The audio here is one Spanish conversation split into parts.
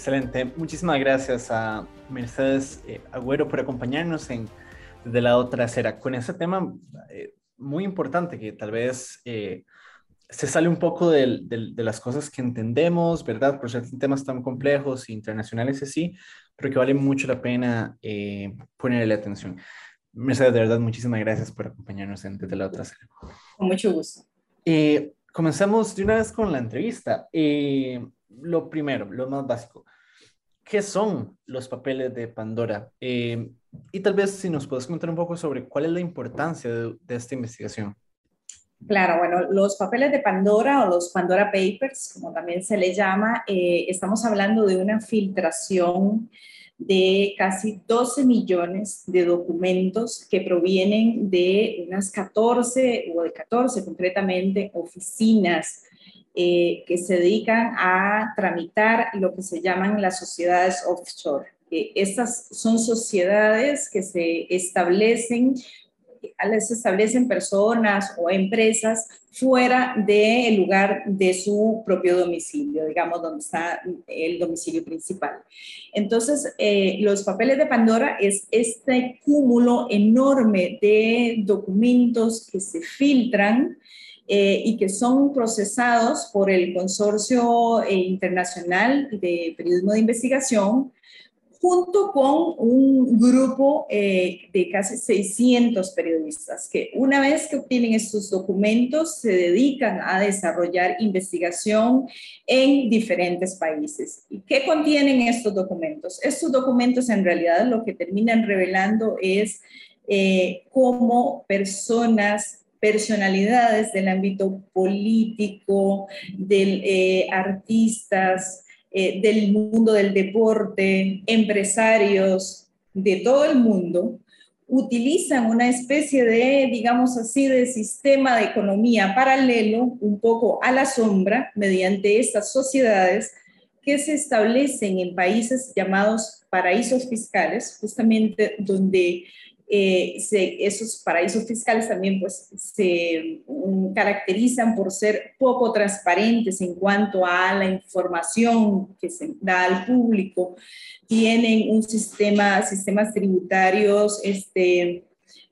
Excelente. Muchísimas gracias a Mercedes eh, Agüero por acompañarnos en Desde la otra trasera con ese tema eh, muy importante que tal vez eh, se sale un poco de, las cosas que entendemos, ¿verdad? Por ser temas tan complejos e internacionales así, pero que vale mucho la pena ponerle atención. Mercedes, de verdad, muchísimas gracias por acompañarnos en Desde la otra trasera. Con mucho gusto. comenzamos de una vez con la entrevista lo primero, lo más básico. ¿Qué son los papeles de Pandora? Eh, y tal vez si nos puedes contar un poco sobre cuál es la importancia de, esta investigación. Claro, bueno, los papeles de Pandora o los Pandora Papers, como también se le llama, eh, estamos hablando de una filtración de casi 12 millones de documentos que provienen de unas 14 o de 14 concretamente oficinas eh, que se dedican a tramitar lo que se llaman las sociedades offshore. estas son sociedades que se establecen, se establecen personas o empresas fuera del lugar de su propio domicilio, digamos, donde está el domicilio principal. Entonces, eh, los papeles de Pandora es este cúmulo enorme de documentos que se filtran eh, y que son procesados por el Consorcio eh, Internacional de Periodismo de Investigación, junto con un grupo eh, de casi 600 periodistas que una vez que obtienen estos documentos se dedican a desarrollar investigación en diferentes países. ¿Y qué contienen estos documentos? Estos documentos en realidad lo que terminan revelando es cómo personas personalidades del ámbito político, de eh, artistas, eh, del mundo del deporte, empresarios de todo el mundo, utilizan una especie de, digamos así, de sistema de economía paralelo, un poco a la sombra, mediante estas sociedades que se establecen en países llamados paraísos fiscales, justamente donde eh, esos paraísos fiscales también pues se mm, caracterizan por ser poco transparentes en cuanto a la información que se da al público, tienen un sistema, sistemas tributarios este,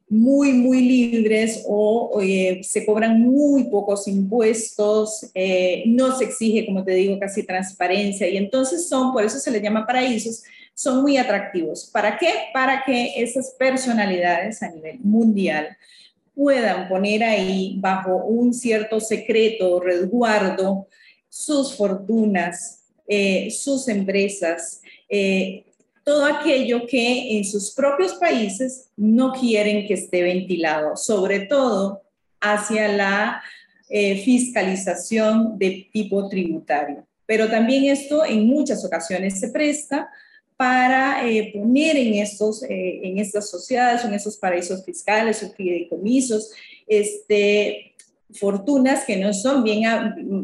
muy, muy libres o se cobran muy pocos impuestos, eh, no se exige, como te digo, casi transparencia. Y entonces son, por eso se les llama paraísos, son muy atractivos. ¿Para qué? Para que esas personalidades a nivel mundial puedan poner ahí bajo un cierto secreto, resguardo, sus fortunas, eh, sus empresas, eh, todo aquello que en sus propios países no quieren que esté ventilado, sobre todo hacia la eh, fiscalización de tipo tributario. Pero también esto en muchas ocasiones se presta para eh, poner en, estos, eh, en estas sociedades, en esos paraísos fiscales o fideicomisos, este, fortunas que no son bien,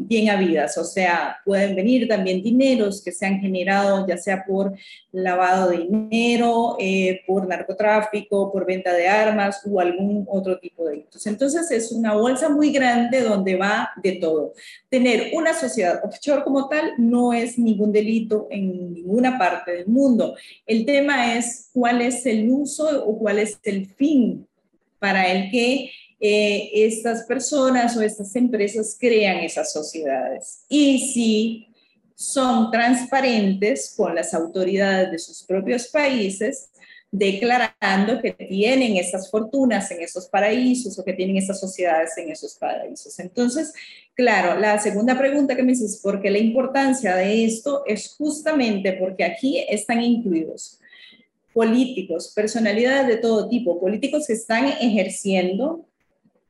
bien habidas, o sea, pueden venir también dineros que se han generado ya sea por lavado de dinero, eh, por narcotráfico, por venta de armas o algún otro tipo de delitos. Entonces es una bolsa muy grande donde va de todo. Tener una sociedad offshore como tal no es ningún delito en ninguna parte del mundo. El tema es cuál es el uso o cuál es el fin para el que eh, estas personas o estas empresas crean esas sociedades. Y si son transparentes con las autoridades de sus propios países, declarando que tienen esas fortunas en esos paraísos o que tienen esas sociedades en esos paraísos. Entonces, claro, la segunda pregunta que me dices, ¿por qué la importancia de esto? Es justamente porque aquí están incluidos políticos, personalidades de todo tipo, políticos que están ejerciendo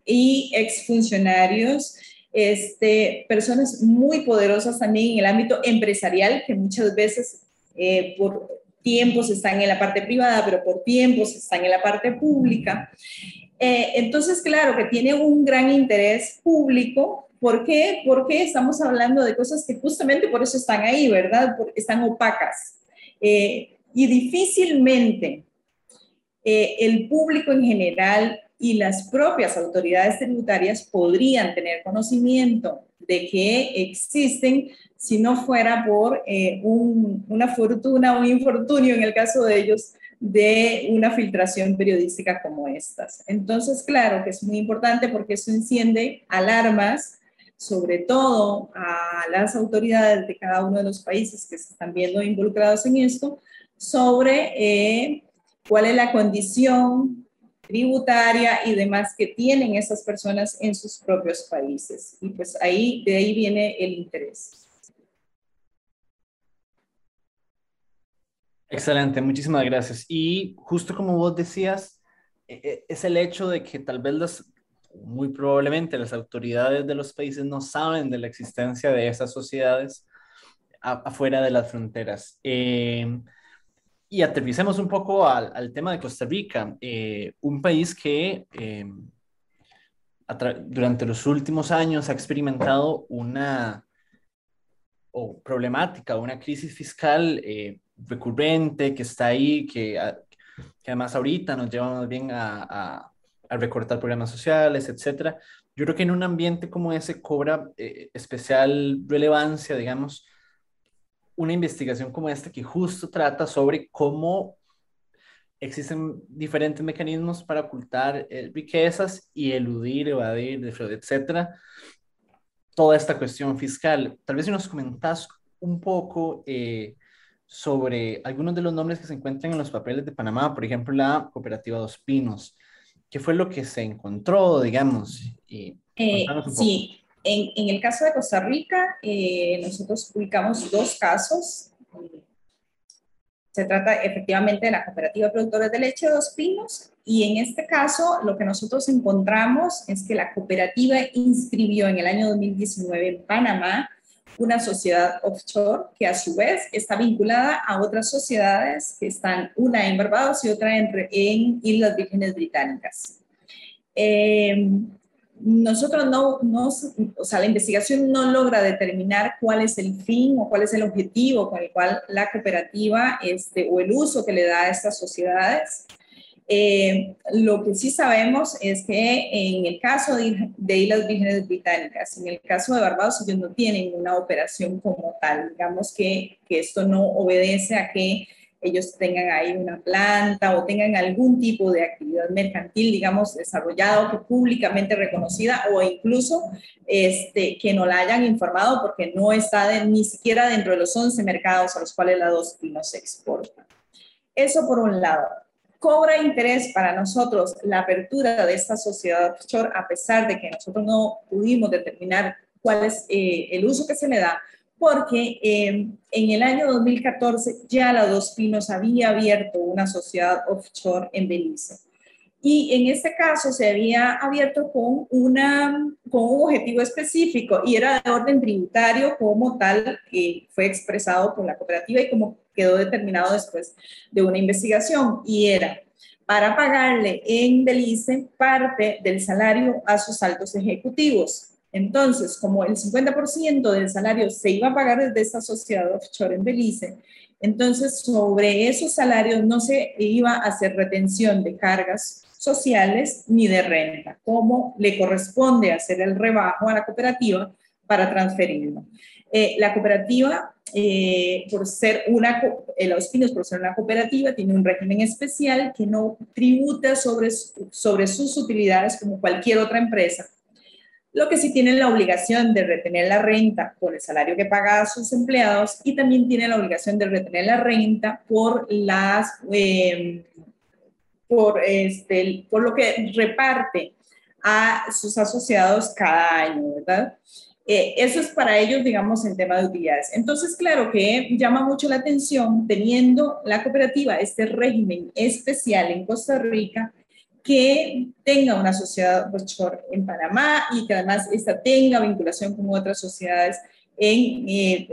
y exfuncionarios, este, personas muy poderosas también en el ámbito empresarial, que muchas veces eh, por tiempos están en la parte privada, pero por tiempos están en la parte pública. Eh, entonces, claro que tiene un gran interés público. ¿Por qué? Porque estamos hablando de cosas que justamente por eso están ahí, ¿verdad? Porque están opacas. Eh, y difícilmente el público en general y las propias autoridades tributarias podrían tener conocimiento de que existen si no fuera por eh, una fortuna o un infortunio en el caso de ellos de una filtración periodística como estas. Entonces, claro que es muy importante porque eso enciende alarmas, sobre todo a las autoridades de cada uno de los países que se están viendo involucrados en esto, sobre eh, cuál es la condición tributaria y demás que tienen esas personas en sus propios países. Y pues ahí, de ahí viene el interés. Excelente, muchísimas gracias. Y justo como vos decías, e, e, es el hecho de que tal vez las, muy probablemente las autoridades de los países no saben de la existencia de esas sociedades afuera de las fronteras. Em, y aterricemos un poco al, tema de Costa Rica, eh, un país que em, durante los últimos años ha experimentado una o problemática, una crisis fiscal eh, recurrente que está ahí, que, que, además ahorita nos lleva más bien a, a, recortar programas sociales, etcétera. Yo creo que en un ambiente como ese cobra eh, especial relevancia, digamos, una investigación como esta que justo trata sobre cómo existen diferentes mecanismos para ocultar eh, riquezas y eludir, evadir, etcétera, toda esta cuestión fiscal. Tal vez si nos comentás un poco eh, sobre algunos de los nombres que se encuentran en los papeles de Panamá, por ejemplo, la cooperativa Dos Pinos. ¿Qué fue lo que se encontró, digamos? Y eh, sí, en, en, el caso de Costa Rica, eh, nosotros publicamos dos casos. Se trata efectivamente de la cooperativa productores de leche Dos Pinos y en este caso lo que nosotros encontramos es que la cooperativa inscribió en el año 2019 en Panamá una sociedad offshore que a su vez está vinculada a otras sociedades que están una en Barbados y otra en, en Islas Vírgenes Británicas. Em, nosotros no, no, o sea, la investigación no logra determinar cuál es el fin o cuál es el objetivo con el cual la cooperativa este, o el uso que le da a estas sociedades. Eh, lo que sí sabemos es que en el caso de, Islas Vírgenes Británicas, en el caso de Barbados, ellos no tienen una operación como tal. Digamos que, que esto no obedece a que ellos tengan ahí una planta o tengan algún tipo de actividad mercantil, digamos, desarrollado, que públicamente reconocida o incluso este, que no la hayan informado porque no está ni siquiera dentro de los 11 mercados a los cuales la pinos se exporta. Eso por un lado cobra interés para nosotros la apertura de esta sociedad offshore, a pesar de que nosotros no pudimos determinar cuál es eh, el uso que se le da, porque eh, en el año 2014 ya la Dos Pinos había abierto una sociedad offshore en Belice. Y en este caso se había abierto con, una, con un objetivo específico y era de orden tributario como tal que fue expresado por la cooperativa y como quedó determinado después de una investigación y era para pagarle en Belice parte del salario a sus altos ejecutivos. Entonces, como el 50% del salario se iba a pagar desde esta sociedad offshore en Belice, entonces sobre esos salarios no se iba a hacer retención de cargas sociales ni de renta, como le corresponde hacer el rebajo a la cooperativa para transferirlo. Eh, la cooperativa eh, por ser una, Los Pinos, por ser una cooperativa, tiene un régimen especial que no tributa sobre, sobre sus utilidades como cualquier otra empresa. Lo que sí tiene la obligación de retener la renta por el salario que paga a sus empleados y también tiene la obligación de retener la renta por las em, por, este, por lo que reparte a sus asociados cada año, ¿verdad? Eh, eso es para ellos, digamos, en tema de utilidades. Entonces, claro que llama mucho la atención teniendo la cooperativa este régimen especial en Costa Rica que tenga una sociedad offshore en Panamá y que además esta tenga vinculación con otras sociedades en eh,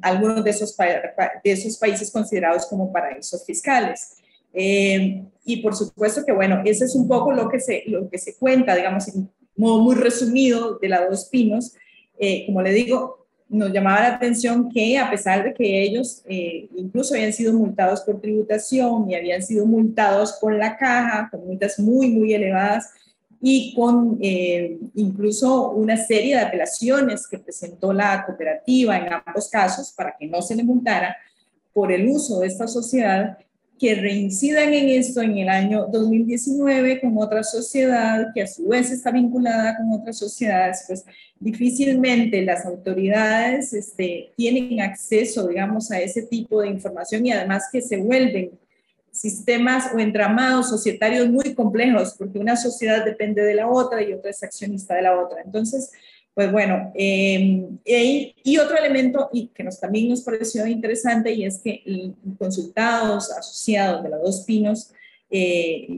algunos de esos, de esos países considerados como paraísos fiscales. Eh, y por supuesto que, bueno, ese es un poco lo que se, lo que se cuenta, digamos, en modo muy resumido de la Dos Pinos, eh, como le digo, nos llamaba la atención que a pesar de que ellos eh, incluso habían sido multados por tributación y habían sido multados con la caja, con multas muy, muy elevadas, y con eh, incluso una serie de apelaciones que presentó la cooperativa en ambos casos para que no se le multara por el uso de esta sociedad que reincidan en esto en el año 2019 con otra sociedad que a su vez está vinculada con otras sociedades, pues difícilmente las autoridades este, tienen acceso, digamos, a ese tipo de información y además que se vuelven sistemas o entramados societarios muy complejos, porque una sociedad depende de la otra y otra es accionista de la otra. Entonces, pues bueno, em, y, otro elemento que nos, también nos pareció interesante y es que consultados asociados de los dos pinos, eh,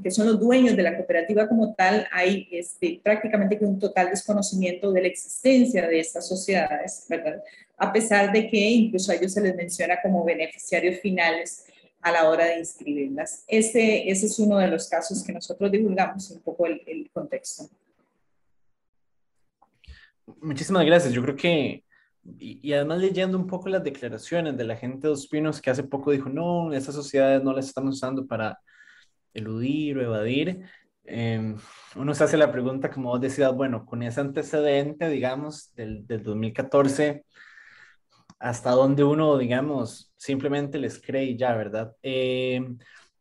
que son los dueños de la cooperativa como tal, hay este, prácticamente un total desconocimiento de la existencia de estas sociedades, ¿verdad? A pesar de que incluso a ellos se les menciona como beneficiarios finales a la hora de inscribirlas. Ese, ese es uno de los casos que nosotros divulgamos, un poco el contexto. Muchísimas gracias. Yo creo que, y, además leyendo un poco las declaraciones de la gente de Dos Pinos que hace poco dijo, no, esas sociedades no las estamos usando para eludir o evadir, em, uno se hace la pregunta, como vos decías, bueno, con ese antecedente, digamos, del, del 2014, hasta dónde uno, digamos, simplemente les cree y ya, ¿verdad? Eh,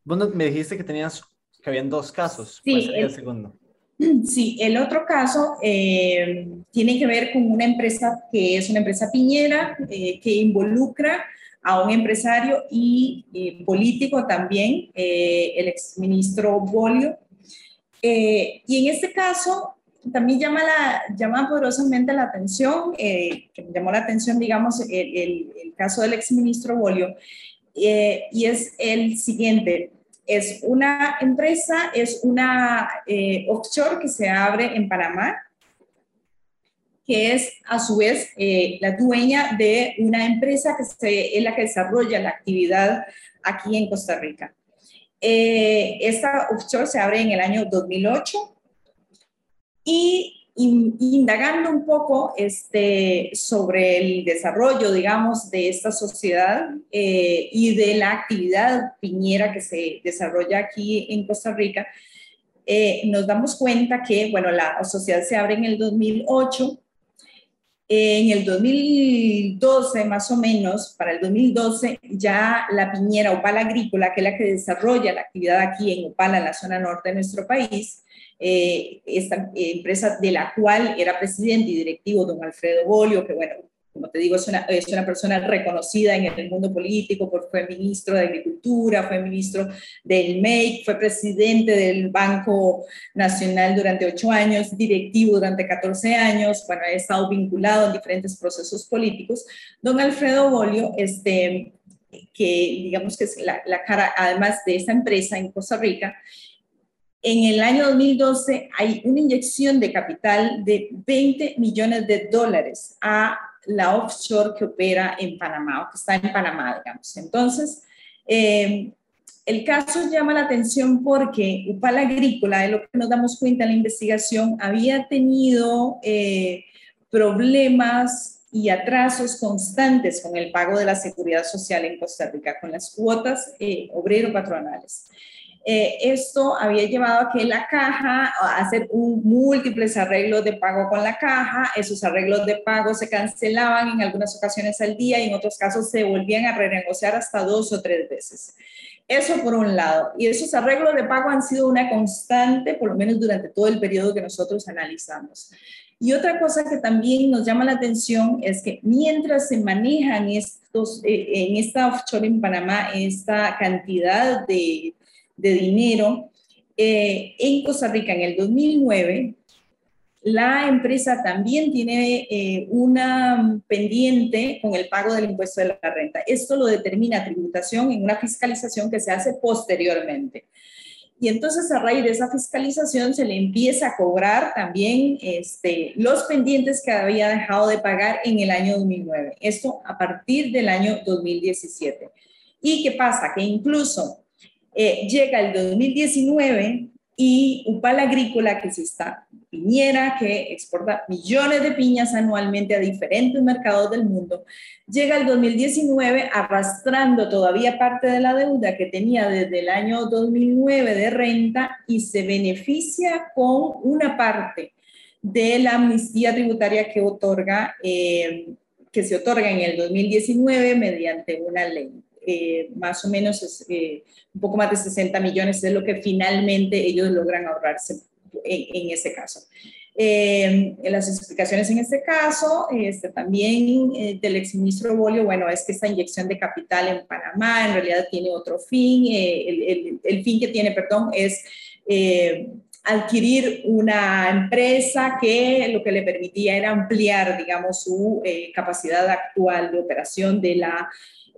vos me dijiste que tenías, que habían dos casos. Sí, el, el, segundo? Sí, el otro caso eh, tiene que ver con una empresa que es una empresa piñera eh, que involucra a un empresario y eh, político también, el exministro Bolio. Y en este caso también llama, la, llama poderosamente la atención, que me llamó la atención, digamos, el, el caso del exministro Bolio, y es el siguiente es una empresa, es una eh, offshore que se abre en Panamá, que es a su vez eh, la dueña de una empresa que se, es la que desarrolla la actividad aquí en Costa Rica. Eh, esta offshore se abre en el año 2008 y indagando un poco este, sobre el desarrollo, digamos, de esta sociedad eh, y de la actividad piñera que se desarrolla aquí en Costa Rica, eh, nos damos cuenta que, bueno, la sociedad se abre en el 2008. En el 2012, más o menos, para el 2012, ya la piñera Opala Agrícola, que es la que desarrolla la actividad aquí en Opala, en la zona norte de nuestro país, eh, esta empresa de la cual era presidente y directivo don Alfredo Bolio, que bueno, como te digo, es una, es una persona reconocida en el mundo político, porque fue ministro de Agricultura, fue ministro del MEIC, fue presidente del Banco Nacional durante ocho años, directivo durante 14 años, bueno, ha estado vinculado en diferentes procesos políticos. Don Alfredo Bolio, este, que digamos que es la, la cara, además de esta empresa en Costa Rica, en el año 2012 hay una inyección de capital de 20 millones de dólares a la offshore que opera en Panamá o que está en Panamá, digamos. Entonces, eh, el caso llama la atención porque Upal Agrícola, de lo que nos damos cuenta en la investigación, había tenido eh, problemas y atrasos constantes con el pago de la seguridad social en Costa Rica, con las cuotas eh, obrero-patronales. Eh, esto había llevado a que la caja, a hacer un, múltiples arreglos de pago con la caja, esos arreglos de pago se cancelaban en algunas ocasiones al día y en otros casos se volvían a renegociar hasta dos o tres veces. Eso por un lado. Y esos arreglos de pago han sido una constante, por lo menos durante todo el periodo que nosotros analizamos. Y otra cosa que también nos llama la atención es que mientras se manejan estos, eh, en esta offshore en Panamá, esta cantidad de de dinero. Eh, en Costa Rica, en el 2009, la empresa también tiene eh, una pendiente con el pago del impuesto de la renta. Esto lo determina tributación en una fiscalización que se hace posteriormente. Y entonces a raíz de esa fiscalización se le empieza a cobrar también este, los pendientes que había dejado de pagar en el año 2009. Esto a partir del año 2017. ¿Y qué pasa? Que incluso eh, llega el 2019 y Upal Agrícola, que es esta piñera que exporta millones de piñas anualmente a diferentes mercados del mundo, llega al 2019 arrastrando todavía parte de la deuda que tenía desde el año 2009 de renta y se beneficia con una parte de la amnistía tributaria que otorga, eh, que se otorga en el 2019 mediante una ley. Eh, más o menos es, eh, un poco más de 60 millones es lo que finalmente ellos logran ahorrarse en, ese caso. Eh, las explicaciones en este caso, este, también del exministro Bolio, bueno, es que esta inyección de capital en Panamá en realidad tiene otro fin, el, el, el, fin que tiene, perdón, es adquirir una empresa que lo que le permitía era ampliar, digamos, su capacidad actual de operación de la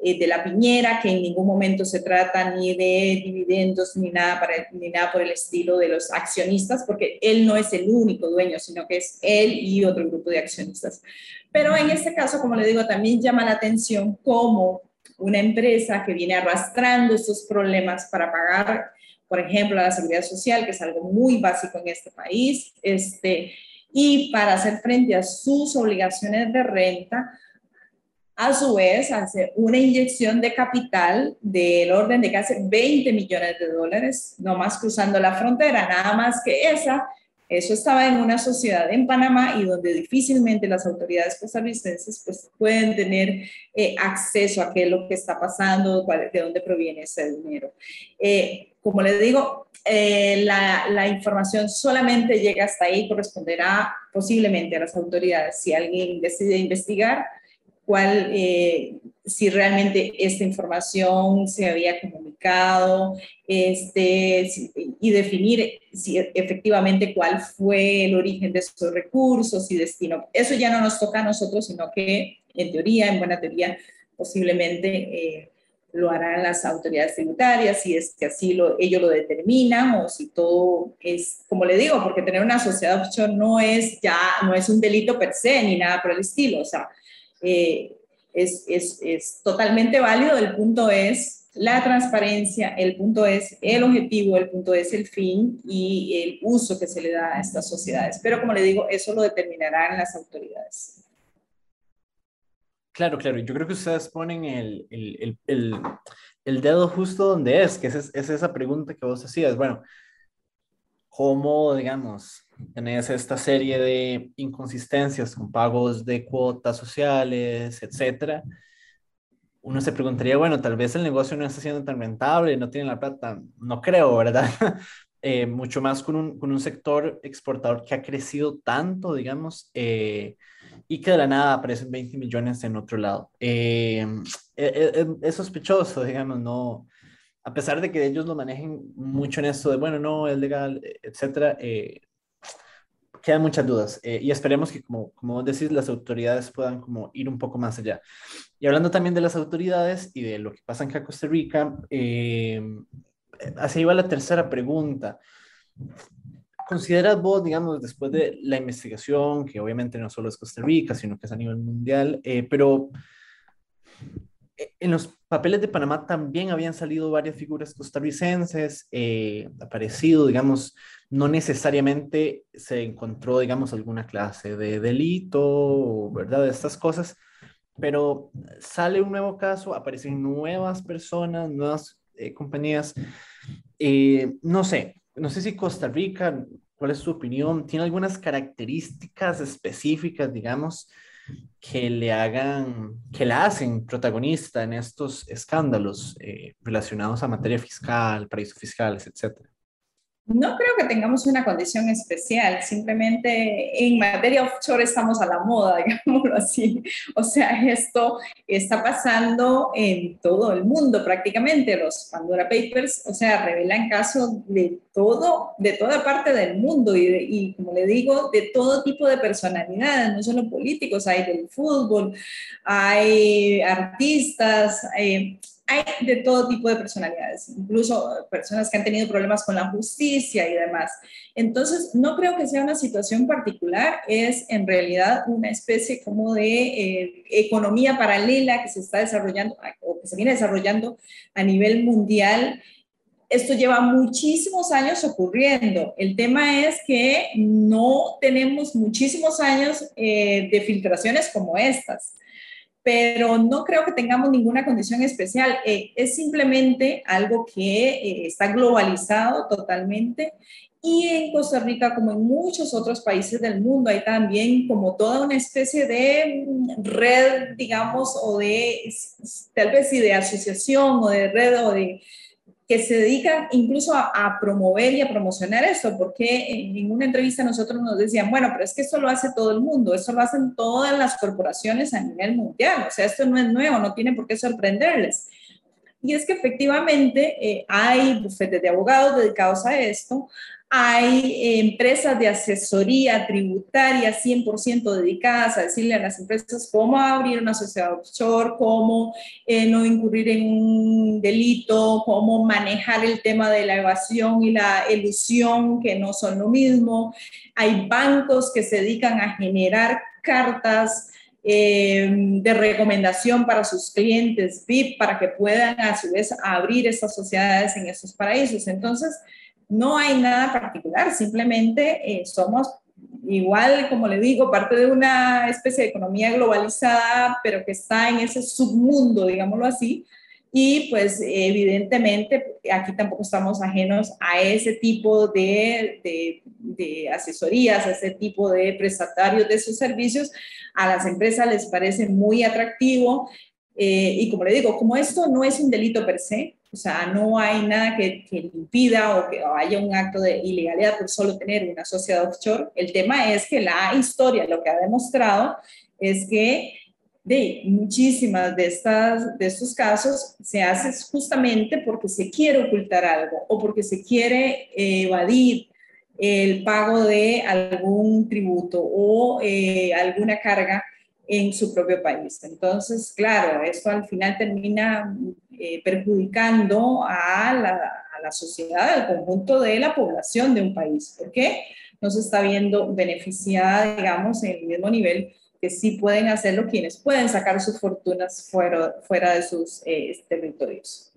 eh, de la piñera, que en ningún momento se trata ni de dividendos ni nada, para, ni nada por el estilo de los accionistas, porque él no es el único dueño, sino que es él y otro grupo de accionistas. Pero en este caso, como le digo, también llama la atención cómo una empresa que viene arrastrando estos problemas para pagar, por ejemplo, la seguridad social, que es algo muy básico en este país, este, y para hacer frente a sus obligaciones de renta, a su vez hace una inyección de capital del orden de casi 20 millones de dólares, no más cruzando la frontera, nada más que esa. Eso estaba en una sociedad en Panamá y donde difícilmente las autoridades costarricenses pues, pueden tener eh, acceso a qué es lo que está pasando, de dónde proviene ese dinero. Eh, como les digo, eh, la, la, información solamente llega hasta ahí, corresponderá posiblemente a las autoridades. Si alguien decide investigar, cuál, eh, si realmente esta información se había comunicado este, y definir si efectivamente cuál fue el origen de esos recursos y destino. Eso ya no nos toca a nosotros, sino que en teoría, en buena teoría, posiblemente eh, lo harán las autoridades tributarias, si es que así lo, ellos lo determinan o si todo es, como le digo, porque tener una sociedad offshore no es ya, no es un delito per se ni nada por el estilo, o sea, eh, es, es, es, totalmente válido. El punto es la transparencia, el punto es el objetivo, el punto es el fin y el uso que se le da a estas sociedades. Pero como le digo, eso lo determinarán las autoridades. Claro, claro. Yo creo que ustedes ponen el, el, el, el dedo justo donde es, que es, es esa pregunta que vos hacías. Bueno, ¿cómo, digamos, tenés esta serie de inconsistencias con pagos de cuotas sociales, etcétera, uno se preguntaría, bueno, tal vez el negocio no está siendo tan rentable, no tiene la plata, no creo, ¿verdad? Eh, mucho más con un, con un, sector exportador que ha crecido tanto, digamos, eh, y que de la nada aparecen 20 millones en otro lado. Eh, es sospechoso, digamos, no, a pesar de que ellos lo manejen mucho en esto de, bueno, no, es legal, etcétera, quedan muchas dudas eh, y esperemos que, como, como decís, las autoridades puedan como ir un poco más allá. Y hablando también de las autoridades y de lo que pasa en Costa Rica, eh, así iba la tercera pregunta. ¿Consideras vos, digamos, después de la investigación, que obviamente no solo es Costa Rica, sino que es a nivel mundial, eh, pero en los papeles de Panamá también habían salido varias figuras costarricenses, eh, aparecido, digamos, no necesariamente se encontró, digamos, alguna clase de delito, ¿verdad? De estas cosas, pero sale un nuevo caso, aparecen nuevas personas, nuevas eh, compañías. Eh, no sé, no sé si Costa Rica, ¿cuál es su opinión? ¿Tiene algunas características específicas, digamos, que le hagan, que la hacen protagonista en estos escándalos eh, relacionados a materia fiscal, paraísos fiscales, etcétera? No creo que tengamos una condición especial, simplemente en materia offshore estamos a la moda, digámoslo así. O sea, esto está pasando en todo el mundo prácticamente. Los Pandora Papers, o sea, revelan casos de todo, de toda parte del mundo y, como le digo, de todo tipo de personalidades, no solo políticos, hay del fútbol, hay artistas, hay hay de todo tipo de personalidades, incluso personas que han tenido problemas con la justicia y demás. Entonces, no creo que sea una situación particular, es en realidad una especie como de eh, economía paralela que se está desarrollando o que se viene desarrollando a nivel mundial esto lleva muchísimos años ocurriendo. El tema es que no tenemos muchísimos años eh, de filtraciones como estas, pero no creo que tengamos ninguna condición especial. Eh, es simplemente algo que eh, está globalizado totalmente y en Costa Rica, como en muchos otros países del mundo, hay también como toda una especie de mm, red, digamos, o de, tal vez de asociación o de red o de que se dedican incluso a, promover y a promocionar esto, porque en, una entrevista nosotros nos decían, bueno, pero es que esto lo hace todo el mundo, esto lo hacen todas las corporaciones a nivel mundial, o sea, esto no es nuevo, no tiene por qué sorprenderles. Y es que efectivamente eh, hay bufetes de abogados dedicados a esto, hay empresas de asesoría tributaria 100% dedicadas a decirle a las empresas cómo abrir una sociedad offshore, cómo eh, no incurrir en un delito, cómo manejar el tema de la evasión y la ilusión, que no son lo mismo. Hay bancos que se dedican a generar cartas eh, de recomendación para sus clientes VIP para que puedan a su vez abrir esas sociedades en esos paraísos. Entonces, no hay nada particular, simplemente eh, somos igual, como le digo, parte de una especie de economía globalizada, pero que está en ese submundo, digámoslo así, y pues evidentemente aquí tampoco estamos ajenos a ese tipo de, asesorías, a ese tipo de prestatarios de sus servicios. A las empresas les parece muy atractivo eh, y como le digo, como esto no es un delito per se, o sea, no hay nada que, que impida o que haya un acto de ilegalidad por solo tener una sociedad offshore. El tema es que la historia lo que ha demostrado es que de muchísimas de, estas, de estos casos se hace justamente porque se quiere ocultar algo o porque se quiere evadir el pago de algún tributo o eh, alguna carga en su propio país. Entonces, claro, esto al final termina eh, perjudicando a la, a la, sociedad, al conjunto de la población de un país, porque no se está viendo beneficiada, digamos, en el mismo nivel que sí pueden hacerlo quienes pueden sacar sus fortunas fuera, fuera de sus eh, territorios.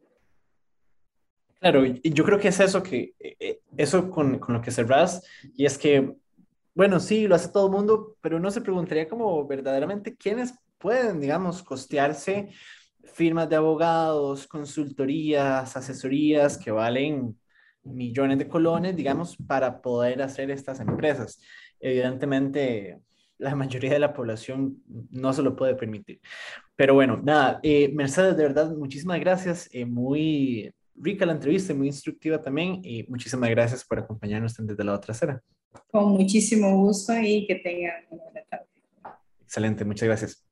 Claro, yo creo que es eso que, eh, eso con, con lo que cerrás, y es que bueno, sí, lo hace todo el mundo, pero uno se preguntaría como verdaderamente quiénes pueden, digamos, costearse firmas de abogados, consultorías, asesorías que valen millones de colones, digamos, para poder hacer estas empresas. Evidentemente, la mayoría de la población no se lo puede permitir. Pero bueno, nada, eh, Mercedes, de verdad, muchísimas gracias. Eh, muy rica la entrevista, muy instructiva también. Y muchísimas gracias por acompañarnos desde la otra acera. Con muchísimo gusto y que tengan una buena tarde. Excelente, muchas gracias.